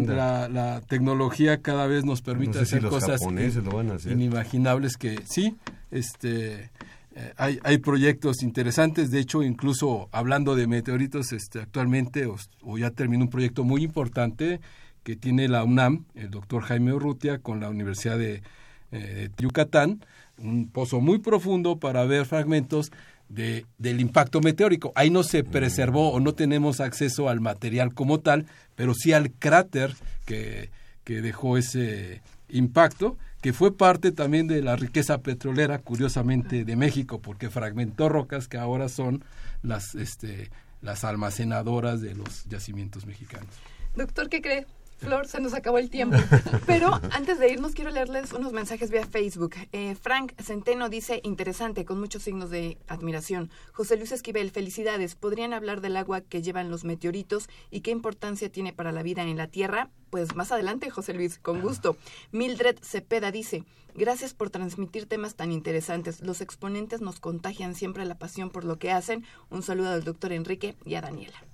la, la, tecnología cada vez nos permite no sé hacer si cosas hacer. inimaginables que sí, este, eh, hay, hay proyectos interesantes, de hecho incluso hablando de meteoritos, este, actualmente o, o ya terminó un proyecto muy importante que tiene la UNAM, el doctor Jaime Urrutia, con la Universidad de, eh, de Yucatán, un pozo muy profundo para ver fragmentos de, del impacto meteórico. Ahí no se preservó o no tenemos acceso al material como tal, pero sí al cráter que, que dejó ese impacto, que fue parte también de la riqueza petrolera, curiosamente, de México, porque fragmentó rocas que ahora son las, este, las almacenadoras de los yacimientos mexicanos. Doctor, ¿qué cree? Flor, se nos acabó el tiempo. Pero antes de irnos, quiero leerles unos mensajes vía Facebook. Eh, Frank Centeno dice, interesante, con muchos signos de admiración. José Luis Esquivel, felicidades. ¿Podrían hablar del agua que llevan los meteoritos y qué importancia tiene para la vida en la Tierra? Pues más adelante, José Luis, con gusto. Mildred Cepeda dice, gracias por transmitir temas tan interesantes. Los exponentes nos contagian siempre la pasión por lo que hacen. Un saludo al doctor Enrique y a Daniela.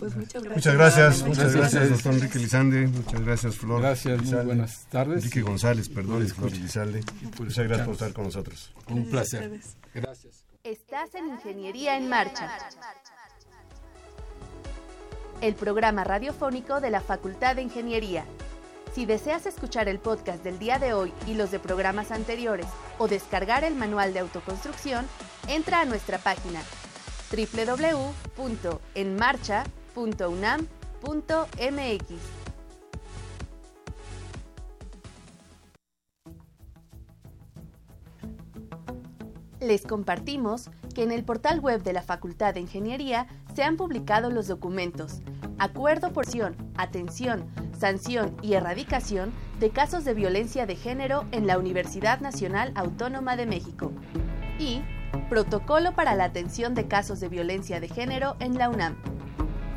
Pues muchas gracias. Muchas gracias, muchas gracias, doctor Enrique Lizalde. Muchas gracias, Flor. Gracias, muy Lizalde. buenas tardes. Enrique González, perdón, Flor Lizalde. Muchas gracias por estar con nosotros. Un placer. Gracias. Estás en Ingeniería en Marcha. El programa radiofónico de la Facultad de Ingeniería. Si deseas escuchar el podcast del día de hoy y los de programas anteriores o descargar el manual de autoconstrucción, entra a nuestra página www.enmarcha.com www.unam.mx. Les compartimos que en el portal web de la Facultad de Ingeniería se han publicado los documentos Acuerdo por atención, sanción y erradicación de casos de violencia de género en la Universidad Nacional Autónoma de México y Protocolo para la atención de casos de violencia de género en la UNAM.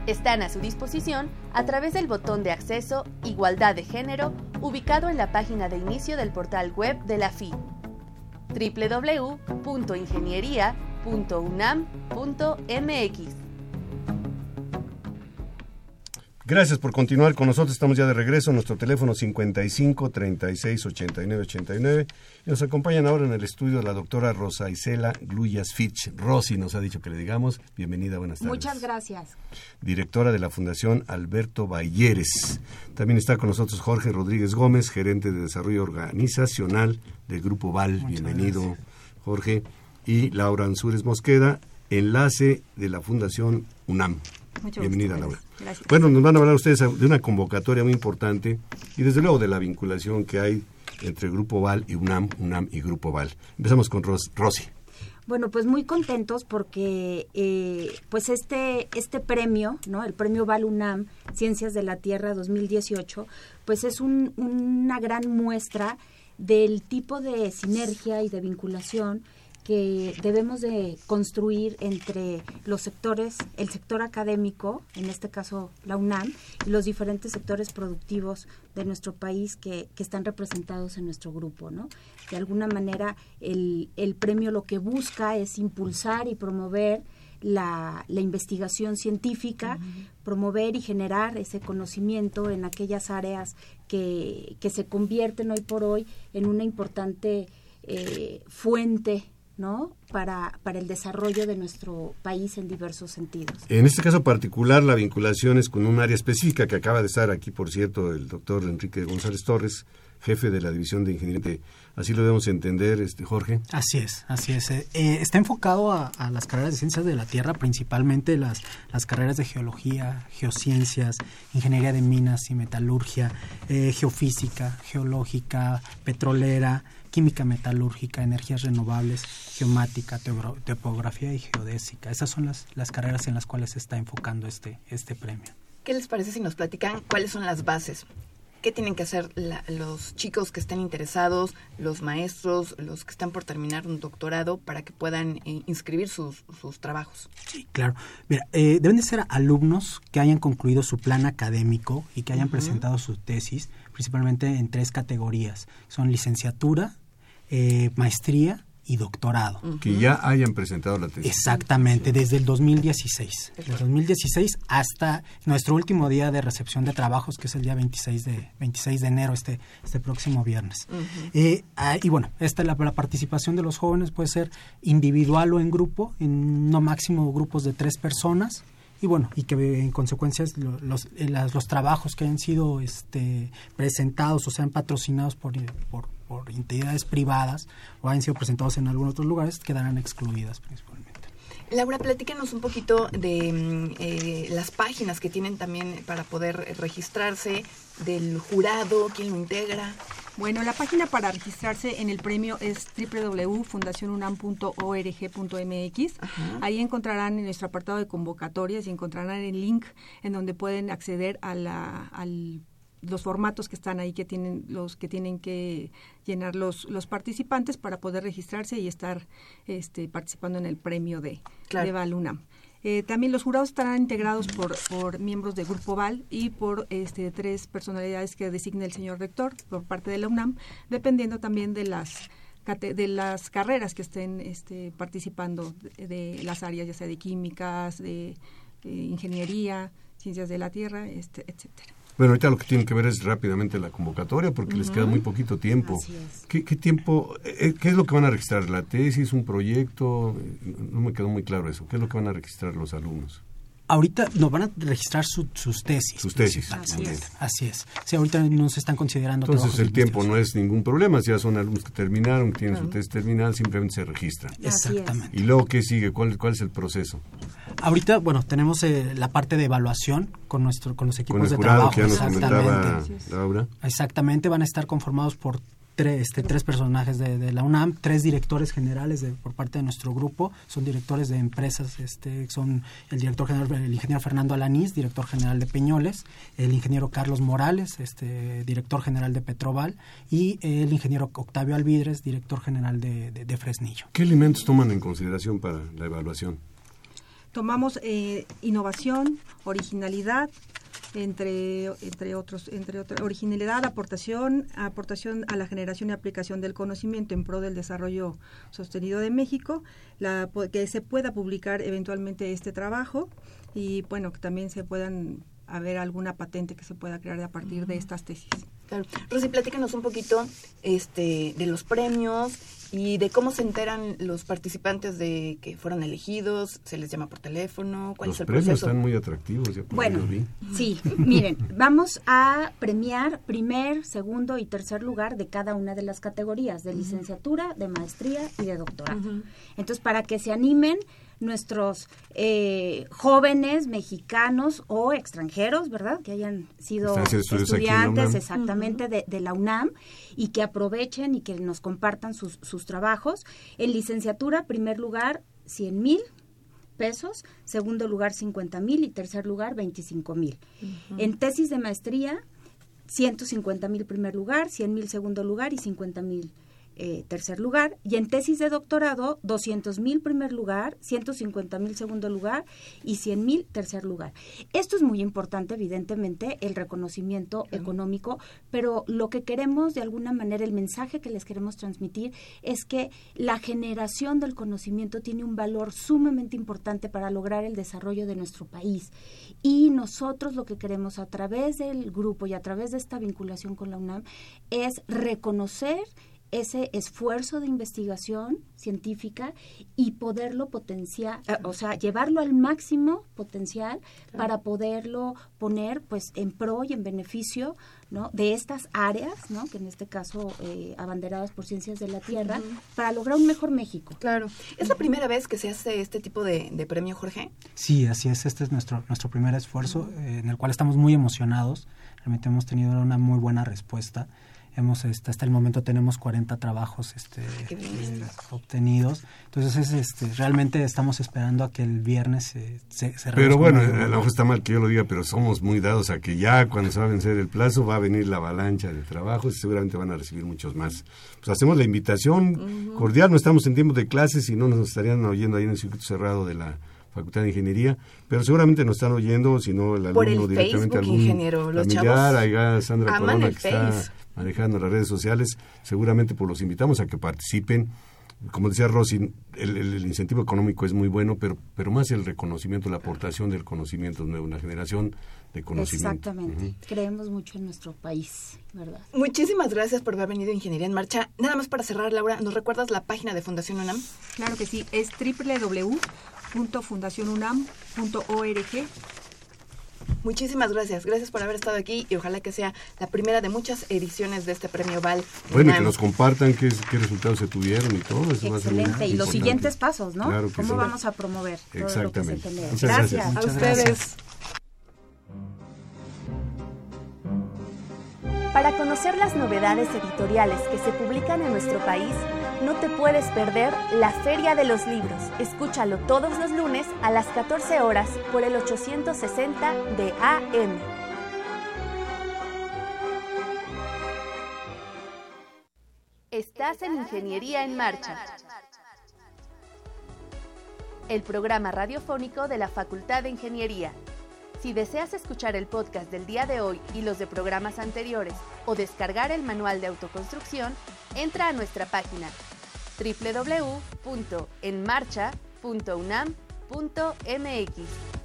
Están a su disposición a través del botón de acceso Igualdad de Género ubicado en la página de inicio del portal web de la FI www.ingeniería.unam.mx. Gracias por continuar con nosotros. Estamos ya de regreso. Nuestro teléfono 55 36 89 89. Y nos acompañan ahora en el estudio la doctora Rosa Isela Gluyas Fitch. Rosy nos ha dicho que le digamos. Bienvenida, buenas tardes. Muchas gracias. Directora de la Fundación Alberto Balleres. También está con nosotros Jorge Rodríguez Gómez, gerente de desarrollo organizacional del Grupo VAL. Bienvenido, Jorge. Y Laura Ansúrez Mosqueda, enlace de la Fundación UNAM. Bienvenida, Laura. Bueno, nos van a hablar ustedes de una convocatoria muy importante y desde luego de la vinculación que hay entre Grupo Val y UNAM, UNAM y Grupo Val. Empezamos con Rosy. Bueno, pues muy contentos porque eh, pues este este premio, ¿no? El premio Val UNAM Ciencias de la Tierra 2018, pues es una gran muestra del tipo de sinergia y de vinculación que debemos de construir entre los sectores, el sector académico, en este caso la UNAM, y los diferentes sectores productivos de nuestro país que, que están representados en nuestro grupo, ¿no? De alguna manera, el, el premio lo que busca es impulsar y promover la, la, investigación científica, promover y generar ese conocimiento en aquellas áreas que, que se convierten hoy por hoy en una importante eh, fuente ¿no? Para, para el desarrollo de nuestro país en diversos sentidos. En este caso particular, la vinculación es con un área específica que acaba de estar aquí, por cierto, el doctor Enrique González Torres, jefe de la División de Ingeniería. Así lo debemos entender, este Jorge. Así es, así es. Eh, eh, está enfocado a, las carreras de ciencias de la Tierra, principalmente las, las carreras de geología, geociencias, ingeniería de minas y metalurgia, eh, geofísica, geológica, petrolera, química metalúrgica, energías renovables, geomática, topografía y geodésica. Esas son las, las carreras en las cuales se está enfocando este, este premio. ¿Qué les parece si nos platican cuáles son las bases? ¿Qué tienen que hacer los chicos que estén interesados, los maestros, los que están por terminar un doctorado para que puedan eh, inscribir sus, sus, trabajos? Sí, claro. Mira, eh, deben de ser alumnos que hayan concluido su plan académico y que hayan presentado su tesis, principalmente en tres categorías. Son licenciatura, eh, maestría y doctorado. Que ya hayan presentado la tesis. Exactamente, desde el 2016. Desde el 2016 hasta nuestro último día de recepción de trabajos, que es el día 26 de, 26 de enero, este, este próximo viernes. Eh, ah, y bueno, esta la, la, participación de los jóvenes puede ser individual o en grupo, en no máximo grupos de tres personas y bueno y que en consecuencia los, eh, los, trabajos que hayan sido este, presentados o sean patrocinados por, por, por entidades privadas o hayan sido presentados en algunos otros lugares quedarán excluidas principalmente. Laura, platícanos un poquito de mm, eh, las páginas que tienen también para poder registrarse, del jurado, quién lo integra. Bueno, la página para registrarse en el premio es www.fundacionunam.org.mx. Ahí encontrarán en nuestro apartado de convocatorias y encontrarán el link en donde pueden acceder a la, al los formatos que están ahí que tienen los que tienen que llenar los, los participantes para poder registrarse y estar este, participando en el premio de, de Valunam. Eh, también los jurados estarán integrados por, por miembros del Grupo VAL y por este, tres personalidades que designe el señor rector por parte de la UNAM, dependiendo también de las de las carreras que estén este, participando de, las áreas ya sea de químicas, de, ingeniería, ciencias de la tierra, este, etcétera. Bueno, ahorita lo que tienen que ver es rápidamente la convocatoria porque les queda muy poquito tiempo. ¿Qué, tiempo, eh, qué es lo que van a registrar? ¿La tesis, un proyecto? No me quedó muy claro eso. ¿Qué es lo que van a registrar los alumnos? Ahorita nos van a registrar sus tesis. Sus tesis. Así es. Así es. Ahorita no se están considerando Entonces el tiempo no es ningún problema. Si ya son alumnos que terminaron, tienen su tesis terminal, simplemente se registran. Exactamente. ¿Y luego qué sigue? ¿Cuál, cuál es el proceso? Ahorita, bueno, tenemos eh, la parte de evaluación con nuestro con los equipos con el de trabajo. Que ya nos Exactamente. Laura. Exactamente, van a estar conformados por tres, este, tres personajes de, la UNAM, tres directores generales de, por parte de nuestro grupo, son directores de empresas, este, son el director general, el ingeniero Fernando Alanís, director general de Peñoles, el ingeniero Carlos Morales, este, director general de Petroval, y el ingeniero Octavio Alvidres, director general de, de, Fresnillo. ¿Qué elementos toman en consideración para la evaluación? Tomamos eh, innovación, originalidad, entre, entre otros, entre otros, originalidad, aportación, aportación a la generación y aplicación del conocimiento en pro del desarrollo sostenido de México, la, que se pueda publicar eventualmente este trabajo y bueno, que también se puedan haber alguna patente que se pueda crear a partir de estas tesis. Claro. Rosy, platícanos un poquito este, de los premios y de cómo se enteran los participantes de que fueron elegidos, se les llama por teléfono, cuál los es el premios proceso. están muy atractivos. bueno, sí, miren, vamos a premiar primer, segundo y tercer lugar de cada una de las categorías, de licenciatura, de maestría y de doctorado. Entonces, para que se animen, nuestros eh, jóvenes mexicanos o extranjeros, ¿verdad? Que hayan sido estudiantes exactamente de, la UNAM y que aprovechen y que nos compartan sus, sus trabajos. En licenciatura, primer lugar, 100 mil pesos, segundo lugar 50 mil y tercer lugar 25 mil. En tesis de maestría, 150 mil primer lugar, 100 mil segundo lugar y 50 mil eh, tercer lugar, y en tesis de doctorado, 200 mil primer lugar, 150 mil segundo lugar y 100 mil tercer lugar. Esto es muy importante, evidentemente, el reconocimiento económico, pero lo que queremos, de alguna manera, el mensaje que les queremos transmitir es que la generación del conocimiento tiene un valor sumamente importante para lograr el desarrollo de nuestro país. Y nosotros lo que queremos a través del grupo y a través de esta vinculación con la UNAM es reconocer ese esfuerzo de investigación científica y poderlo potenciar, eh, o sea, llevarlo al máximo potencial para poderlo poner pues en pro y en beneficio ¿no? de estas áreas, ¿no? que en este caso eh, abanderadas por ciencias de la Tierra, para lograr un mejor México. Claro. ¿Es la primera vez que se hace este tipo de, premio, Jorge? Sí, así es. Este es nuestro, nuestro primer esfuerzo, eh, en el cual estamos muy emocionados. Realmente hemos tenido una muy buena respuesta hemos este, hasta el momento tenemos 40 trabajos este, eh, obtenidos. Entonces este realmente estamos esperando a que el viernes se, se, pero bueno a lo mejor está mal que yo lo diga pero somos muy dados a que ya cuando se va a vencer el plazo va a venir la avalancha de trabajos y seguramente van a recibir muchos más. Pues hacemos la invitación cordial no estamos en tiempos de clases y no nos estarían oyendo ahí en el circuito cerrado de la Facultad de Ingeniería, pero seguramente nos están oyendo, si no el alumno directamente Facebook, algún ingeniero, los familiar, ahí Sandra Corona que está manejando las redes sociales, seguramente pues los invitamos a que participen. Como decía Rosy, el, incentivo económico es muy bueno, pero, pero más el reconocimiento, la aportación del conocimiento nuevo, una generación de conocimiento. Exactamente. Creemos mucho en nuestro país, ¿verdad? Muchísimas gracias por haber venido a Ingeniería en Marcha. Nada más para cerrar, Laura, ¿nos recuerdas la página de Fundación UNAM? Claro que sí, es www.fundacionunam.org Muchísimas gracias. Gracias por haber estado aquí y ojalá que sea la primera de muchas ediciones de este premio Val. Bueno, y que nos compartan qué, resultados se tuvieron y todo. Excelente. y los siguientes pasos, ¿no? ¿Cómo vamos a promover todo lo que se gracias. A ustedes. Para conocer las novedades editoriales que se publican en nuestro país, no te puedes perder la Feria de los Libros. Escúchalo todos los lunes a las 14 horas por el 860 de AM. Estás en Ingeniería en Marcha. El programa radiofónico de la Facultad de Ingeniería. Si deseas escuchar el podcast del día de hoy y los de programas anteriores o descargar el manual de autoconstrucción, entra a nuestra página www.enmarcha.unam.mx.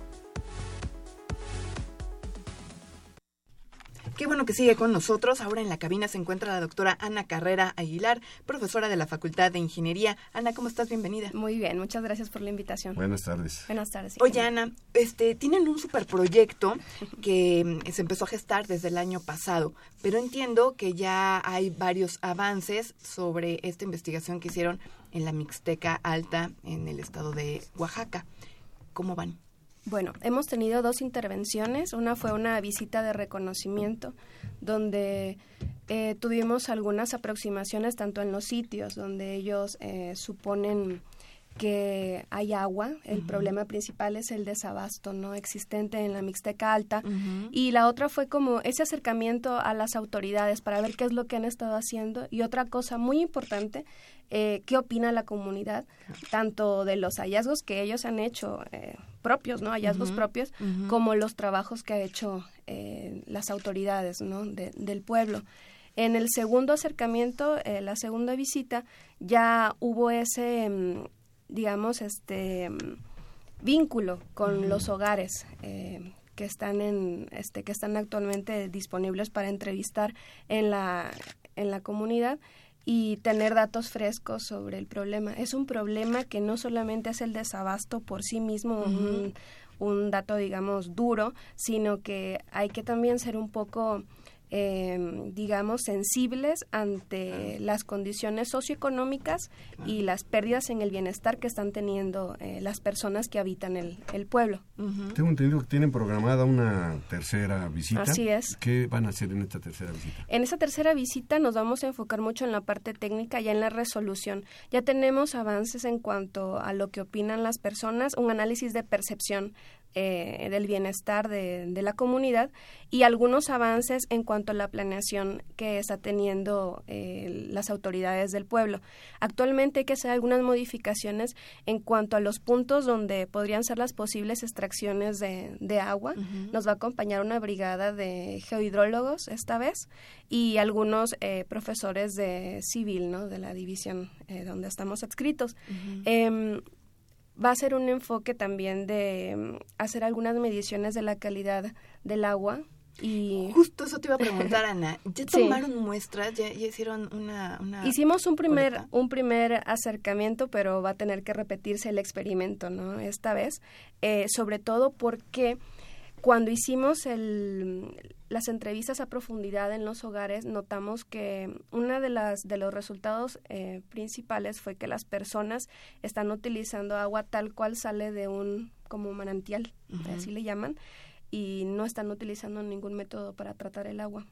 Qué bueno que sigue con nosotros. Ahora en la cabina se encuentra la doctora Ana Carrera Aguilar, profesora de la Facultad de Ingeniería. Ana, ¿cómo estás? Bienvenida. Muy bien, muchas gracias por la invitación. Buenas tardes. Buenas tardes. Oye, Ana, este, tienen un superproyecto que se empezó a gestar desde el año pasado, pero entiendo que ya hay varios avances sobre esta investigación que hicieron en la Mixteca Alta en el estado de Oaxaca. ¿Cómo van? Bueno, hemos tenido dos intervenciones. Una fue una visita de reconocimiento, donde eh, tuvimos algunas aproximaciones tanto en los sitios donde ellos eh, suponen que hay agua. El problema principal es el desabasto no existente en la Mixteca Alta. Y la otra fue como ese acercamiento a las autoridades para ver qué es lo que han estado haciendo. Y otra cosa muy importante, eh, qué opina la comunidad, tanto de los hallazgos que ellos han hecho eh, propios, ¿no? Hallazgos propios, como los trabajos que ha hecho eh, las autoridades, ¿no? del pueblo. En el segundo acercamiento, la segunda visita, ya hubo ese mm, digamos, este vínculo con los hogares eh, que están en este que están actualmente disponibles para entrevistar en la en la comunidad y tener datos frescos sobre el problema. Es un problema que no solamente es el desabasto por sí mismo, un, un, dato, digamos, duro, sino que hay que también ser un poco eh, digamos, sensibles ante las condiciones socioeconómicas y las pérdidas en el bienestar que están teniendo eh, las personas que habitan el, el pueblo. Tengo entendido que tienen programada una tercera visita. Así es. ¿Qué van a hacer en esta tercera visita? En esta tercera visita nos vamos a enfocar mucho en la parte técnica y en la resolución. Ya tenemos avances en cuanto a lo que opinan las personas, un análisis de percepción eh, del bienestar de, la comunidad y algunos avances en cuanto a la planeación que está teniendo eh, las autoridades del pueblo. Actualmente hay que hacer algunas modificaciones en cuanto a los puntos donde podrían ser las posibles extracciones de, agua. Nos va a acompañar una brigada de geohidrólogos esta vez y algunos eh, profesores de civil, ¿no? de la división donde estamos adscritos va a ser un enfoque también de mm, hacer algunas mediciones de la calidad del agua. Y... Justo eso te iba a preguntar, Ana. ¿Ya tomaron muestras? ¿Ya, hicieron una, Hicimos un primer, un primer acercamiento, pero va a tener que repetirse el experimento, ¿no? Esta vez. Eh, sobre todo porque cuando hicimos el, las entrevistas a profundidad en los hogares, notamos que uno de, las, de los resultados eh, principales fue que las personas están utilizando agua tal cual sale de un como manantial, así le llaman, y no están utilizando ningún método para tratar el agua.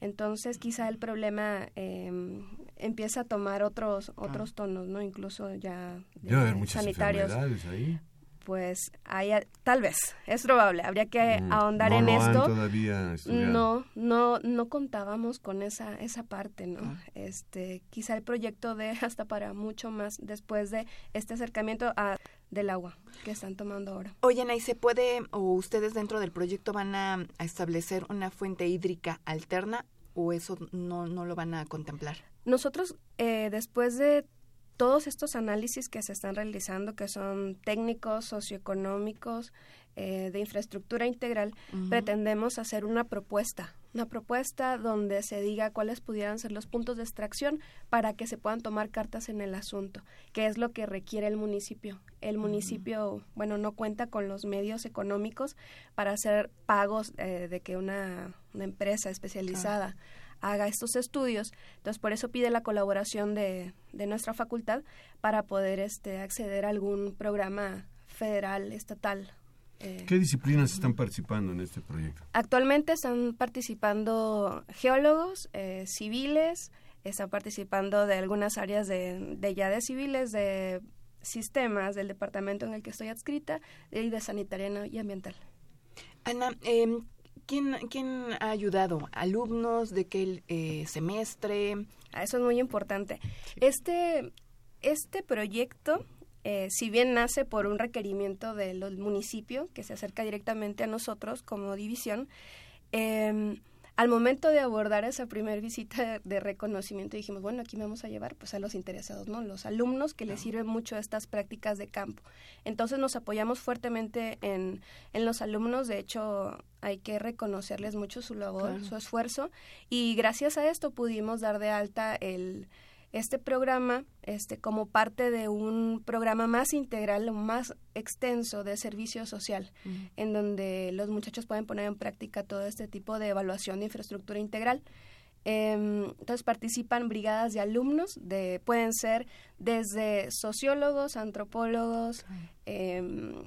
Entonces, quizá el problema eh, empieza a tomar otros otros tonos, ¿no? Incluso ya, sanitarios. Ahí pues hay, tal vez, es probable, habría que mm, ahondar en esto. no, no, no contábamos con esa, esa parte, ¿no? Ah. Este, quizá el proyecto de hasta para mucho más después de este acercamiento a, del agua que están tomando ahora. Oye, ¿y se puede, o ustedes dentro del proyecto van a, establecer una fuente hídrica alterna o eso no, no lo van a contemplar? Nosotros, eh, después de todos estos análisis que se están realizando, que son técnicos, socioeconómicos, eh, de infraestructura integral, pretendemos hacer una propuesta, una propuesta donde se diga cuáles pudieran ser los puntos de extracción para que se puedan tomar cartas en el asunto, que es lo que requiere el municipio. El municipio, bueno, no cuenta con los medios económicos para hacer pagos eh, de que una, empresa especializada haga estos estudios. Entonces, por eso pide la colaboración de, de nuestra facultad para poder este, acceder a algún programa federal, estatal. Eh. ¿Qué disciplinas están participando en este proyecto? Actualmente están participando geólogos, eh, civiles, están participando de algunas áreas de, de ya de civiles, de sistemas del departamento en el que estoy adscrita y de sanitaria y ambiental. Ana, eh, ¿quién, ¿quién ha ayudado? ¿Alumnos de qué eh, semestre? Ah, eso es muy importante. Este, este proyecto, eh, si bien nace por un requerimiento del municipio que se acerca directamente a nosotros como división, eh, al momento de abordar esa primera visita de reconocimiento dijimos, bueno, aquí vamos a llevar pues a los interesados, ¿no? Los alumnos que les sirven mucho estas prácticas de campo. Entonces nos apoyamos fuertemente en, en los alumnos, de hecho hay que reconocerles mucho su labor, su esfuerzo y gracias a esto pudimos dar de alta el este programa este, como parte de un programa más integral, más extenso de servicio social, en donde los muchachos pueden poner en práctica todo este tipo de evaluación de infraestructura integral. Em, entonces participan brigadas de alumnos, de, pueden ser desde sociólogos, antropólogos, eh,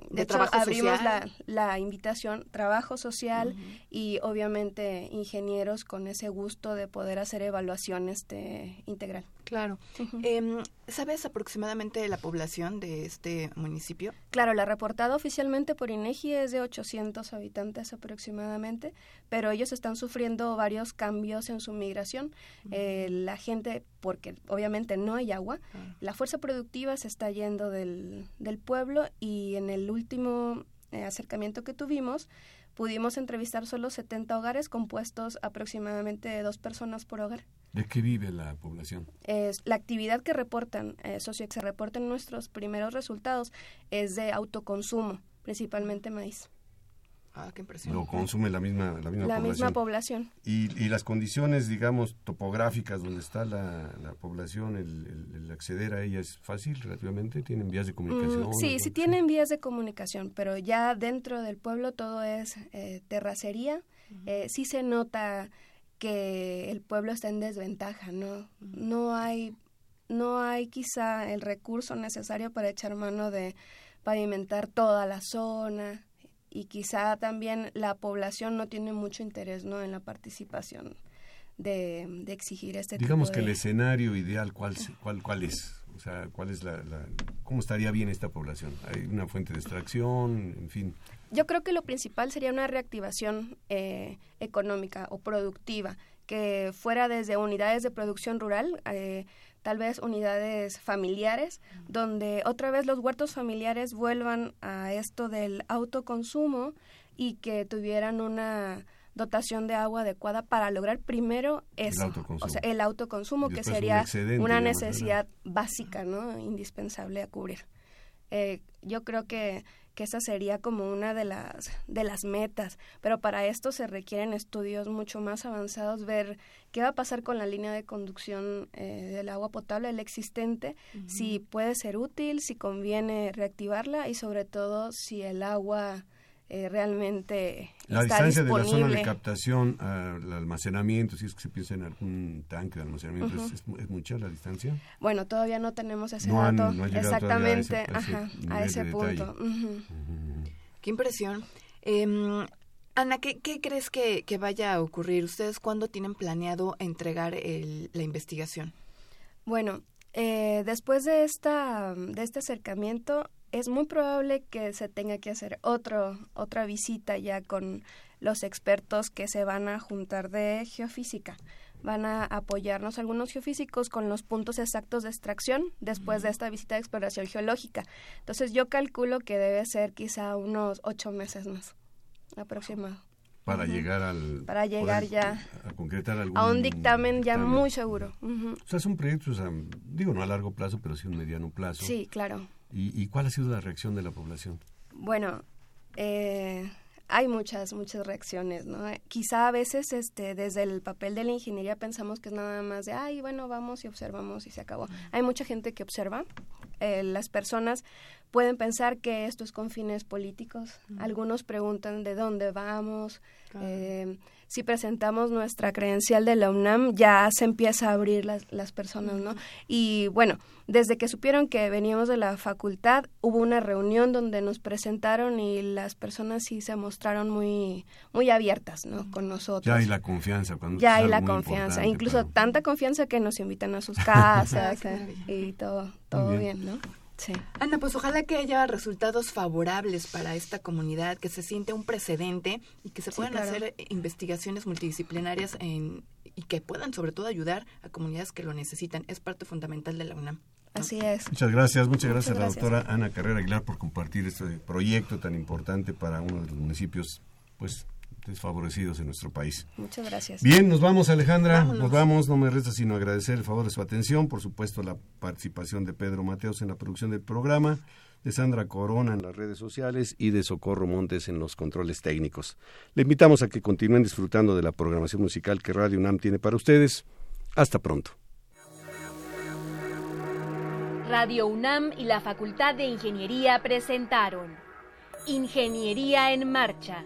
de, hecho abrimos la, la, invitación, trabajo social y obviamente ingenieros con ese gusto de poder hacer evaluaciones de integral. Claro. Em, ¿Sabes aproximadamente la población de este municipio? Claro, la reportada oficialmente por INEGI es de 800 habitantes aproximadamente, pero ellos están sufriendo varios cambios en su migración. Eh, la gente, porque obviamente no hay agua, la fuerza productiva se está yendo del, del pueblo y en el último eh, acercamiento que tuvimos, pudimos entrevistar solo 70 hogares compuestos aproximadamente de dos personas por hogar. ¿De qué vive la población? Es, la actividad que reportan, eh, socio, que se reportan nuestros primeros resultados es de autoconsumo, principalmente maíz. Ah, qué. Lo consume la misma, la misma la población. Misma población. Y, y, las condiciones, digamos, topográficas donde está la, la población, el, el, acceder a ella es fácil relativamente, tienen vías de comunicación. Mm, sí, sí tienen vías de comunicación, pero ya dentro del pueblo todo es eh, terracería. eh, sí se nota que el pueblo está en desventaja, ¿no? No hay, no hay quizá el recurso necesario para echar mano de pavimentar toda la zona y quizá también la población no tiene mucho interés, ¿no? En la participación de, de exigir este Digamos tipo que de... el escenario ideal, ¿cuál, cuál, cuál es? O sea, ¿cuál es la, la, ¿cómo estaría bien esta población? ¿Hay una fuente de extracción? En fin. Yo creo que lo principal sería una reactivación eh, económica o productiva que fuera desde unidades de producción rural, eh, tal vez unidades familiares, donde otra vez los huertos familiares vuelvan a esto del autoconsumo y que tuvieran una dotación de agua adecuada para lograr primero eso, el autoconsumo, o sea, el autoconsumo que sería un una necesidad básica, ¿no? indispensable a cubrir. Eh, yo creo que que esa sería como una de las de las metas, pero para esto se requieren estudios mucho más avanzados, ver qué va a pasar con la línea de conducción eh, del agua potable, el existente, uh -huh. si puede ser útil, si conviene reactivarla y sobre todo si el agua eh, realmente la está distancia disponible. de la zona de captación al almacenamiento, si es que se piensa en algún tanque de almacenamiento, uh -huh. ¿es, es, mucha la distancia? Bueno, todavía no tenemos ese no dato han, no exactamente a ese, a ese, ajá, a ese punto. Uh -huh. Qué impresión. Eh, Ana, ¿qué, ¿qué, crees que, que, vaya a ocurrir? ¿Ustedes cuándo tienen planeado entregar el, la investigación? Bueno, eh, después de, esta, de este acercamiento, es muy probable que se tenga que hacer otro, otra visita ya con los expertos que se van a juntar de geofísica. Van a apoyarnos algunos geofísicos con los puntos exactos de extracción después de esta visita de exploración geológica. Entonces yo calculo que debe ser quizá unos ocho meses más aproximado. Para uh -huh. llegar al... Para llegar ya... A concretar algún... A un dictamen, ya muy seguro. Uh -huh. O sea, es un proyecto, o sea, digo, no a largo plazo, pero sí a un mediano plazo. Sí, claro. ¿Y, ¿Y, cuál ha sido la reacción de la población? Bueno, eh, hay muchas, muchas reacciones, ¿no? Quizá a veces este, desde el papel de la ingeniería pensamos que es nada más de, ay, bueno, vamos y observamos y se acabó. Hay mucha gente que observa. Eh, las personas pueden pensar que esto es con fines políticos. Algunos preguntan de dónde vamos. Claro. Eh, si presentamos nuestra credencial de la UNAM, ya se empieza a abrir las, las personas, ¿no? Y bueno, desde que supieron que veníamos de la facultad, hubo una reunión donde nos presentaron y las personas sí se mostraron muy, muy abiertas, ¿no? Con nosotros. Ya hay la confianza. Cuando ya hay la confianza. Incluso pero... tanta confianza que nos invitan a sus casas y todo, todo bien. bien, ¿no? Sí. Ana, pues ojalá que haya resultados favorables para esta comunidad, que se siente un precedente y que se puedan sí, claro. hacer investigaciones multidisciplinarias en, y que puedan sobre todo ayudar a comunidades que lo necesitan. Es parte fundamental de la UNAM. Así es. Muchas gracias, muchas gracias, muchas gracias a la doctora Ana Carrera Aguilar por compartir este proyecto tan importante para uno de los municipios, pues desfavorecidos en nuestro país. Muchas gracias. Bien, nos vamos Alejandra, Vámonos. nos vamos, no me resta sino agradecer el favor de su atención, por supuesto la participación de Pedro Mateos en la producción del programa, de Sandra Corona en las redes sociales y de Socorro Montes en los controles técnicos. Le invitamos a que continúen disfrutando de la programación musical que Radio UNAM tiene para ustedes. Hasta pronto. Radio UNAM y la Facultad de Ingeniería presentaron Ingeniería en Marcha